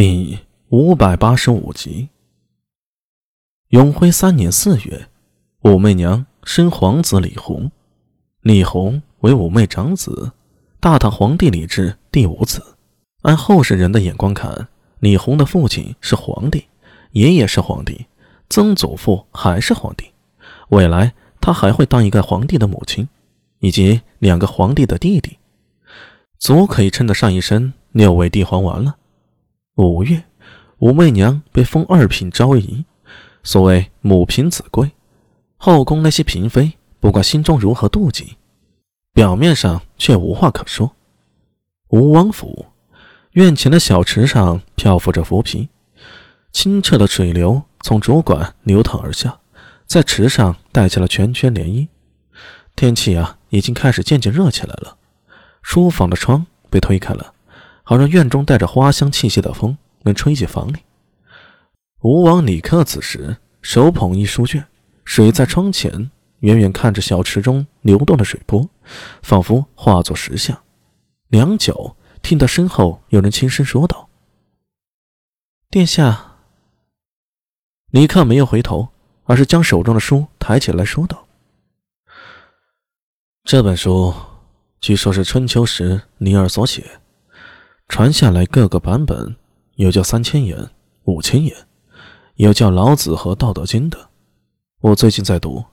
第五百八十五集。永徽三年四月，武媚娘生皇子李弘，李弘为武媚长子，大唐皇帝李治第五子。按后世人的眼光看，李弘的父亲是皇帝，爷爷是皇帝，曾祖父还是皇帝，未来他还会当一个皇帝的母亲，以及两个皇帝的弟弟，足可以称得上一身六位帝皇丸了。五月，武媚娘被封二品昭仪，所谓母凭子贵，后宫那些嫔妃不管心中如何妒忌，表面上却无话可说。吴王府院前的小池上漂浮着浮萍，清澈的水流从主管流淌而下，在池上带起了圈圈涟漪。天气啊，已经开始渐渐热起来了。书房的窗被推开了。好让院中带着花香气息的风能吹进房里。吴王李克此时手捧一书卷，水在窗前，远远看着小池中流动的水波，仿佛化作石像。良久，听到身后有人轻声说道：“殿下。”李克没有回头，而是将手中的书抬起来说道：“这本书，据说是春秋时尼尔所写。”传下来各个版本，有叫三千言、五千言，有叫老子和道德经的。我最近在读，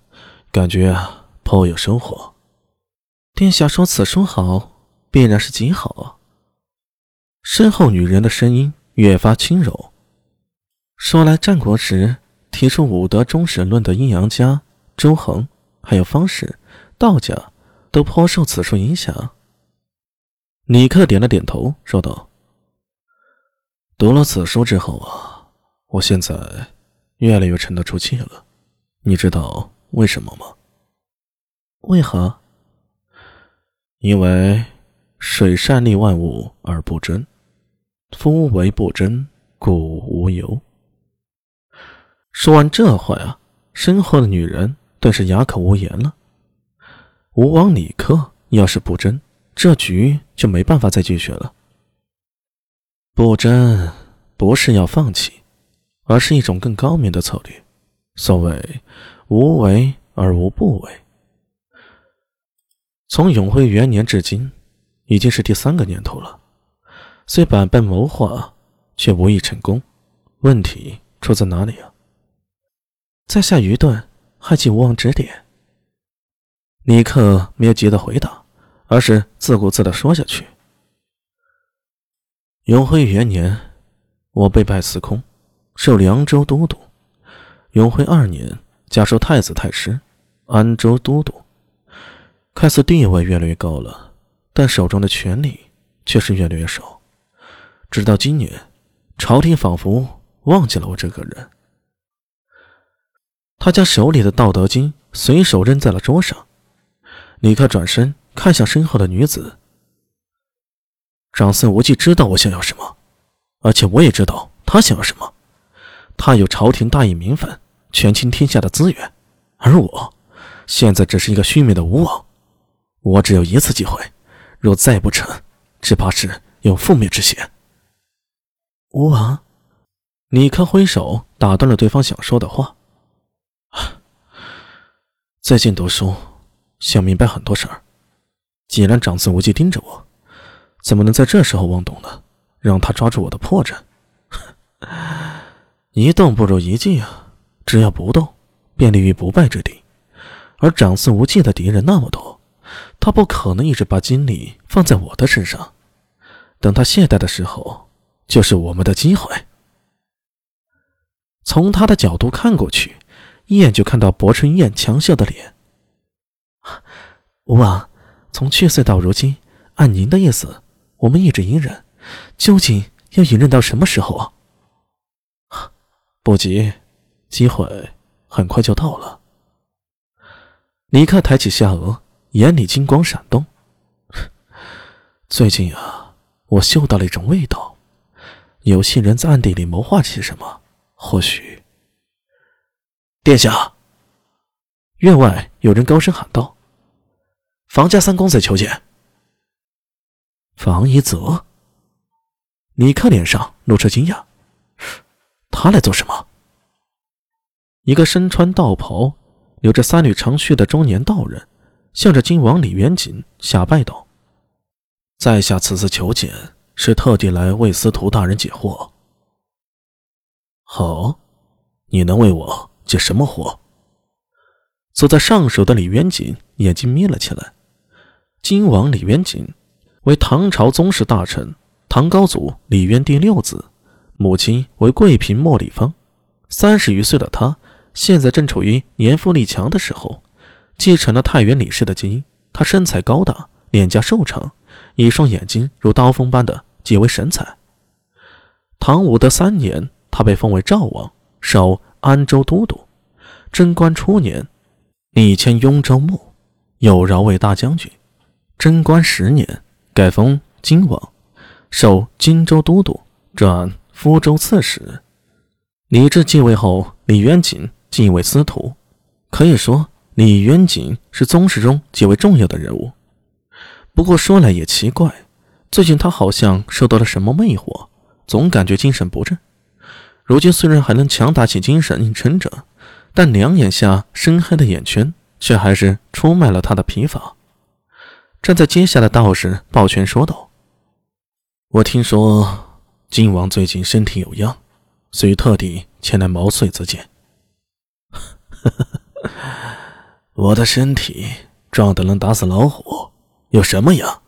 感觉啊颇有收获。殿下说此书好，必然是极好啊。身后女人的声音越发轻柔。说来战国时提出五德终始论的阴阳家周恒，还有方士、道家，都颇受此书影响。李克点了点头，说道：“读了此书之后啊，我现在越来越沉得住气了。你知道为什么吗？为何？因为水善利万物而不争，夫为不争，故无尤。”说完这话呀，身后的女人顿时哑口无言了。吴王李克要是不争，这局就没办法再继续了。不争不是要放弃，而是一种更高明的策略。所谓无为而无不为。从永徽元年至今，已经是第三个年头了。虽百般谋划，却无一成功。问题出在哪里啊？在下愚钝，还请吴王指点。尼克没有急着回答。而是自顾自的说下去。永徽元年，我被拜司空，授凉州都督。永徽二年，加授太子太师，安州都督。看似地位越来越高了，但手中的权力却是越来越少。直到今年，朝廷仿佛忘记了我这个人。他将手里的《道德经》随手扔在了桌上，立刻转身。看向身后的女子，长孙无忌知道我想要什么，而且我也知道他想要什么。他有朝廷大义名分、权倾天下的资源，而我现在只是一个虚名的吴王。我只有一次机会，若再不成，只怕是有覆灭之险。吴王，李克挥手打断了对方想说的话。最近读书，想明白很多事儿。既然长孙无忌盯着我，怎么能在这时候妄动呢？让他抓住我的破绽。一动不如一静啊！只要不动，便立于不败之地。而长孙无忌的敌人那么多，他不可能一直把精力放在我的身上。等他懈怠的时候，就是我们的机会。从他的角度看过去，一眼就看到薄春燕强笑的脸。吴王。从去岁到如今，按您的意思，我们一直隐忍，究竟要隐忍到什么时候啊？不急，机会很快就到了。尼克抬起下颚，眼里金光闪动。最近啊，我嗅到了一种味道，有些人在暗地里谋划些什么。或许，殿下，院外有人高声喊道。房家三公子求见。房一泽，李克脸上露出惊讶：“他来做什么？”一个身穿道袍、留着三缕长须的中年道人，向着金王李元锦下拜道：“在下此次求见，是特地来为司徒大人解惑。”“好，你能为我解什么惑？”坐在上首的李元锦眼睛眯了起来。金王李元锦为唐朝宗室大臣，唐高祖李渊第六子，母亲为贵嫔莫里芳。三十余岁的他。现在正处于年富力强的时候，继承了太原李氏的基因。他身材高大，脸颊瘦长，一双眼睛如刀锋般的极为神采。唐武德三年，他被封为赵王，守安州都督。贞观初年，立迁雍州牧，有饶卫大将军。贞观十年，改封荆王，授荆州都督，转福州刺史。李治继位后，李渊锦。敬畏司徒，可以说李渊景是宗室中极为重要的人物。不过说来也奇怪，最近他好像受到了什么魅惑，总感觉精神不振。如今虽然还能强打起精神硬撑着，但两眼下深黑的眼圈却还是出卖了他的疲乏。站在阶下的道士抱拳说道：“我听说靖王最近身体有恙，所以特地前来毛遂自荐。”我的身体壮得能打死老虎，有什么呀？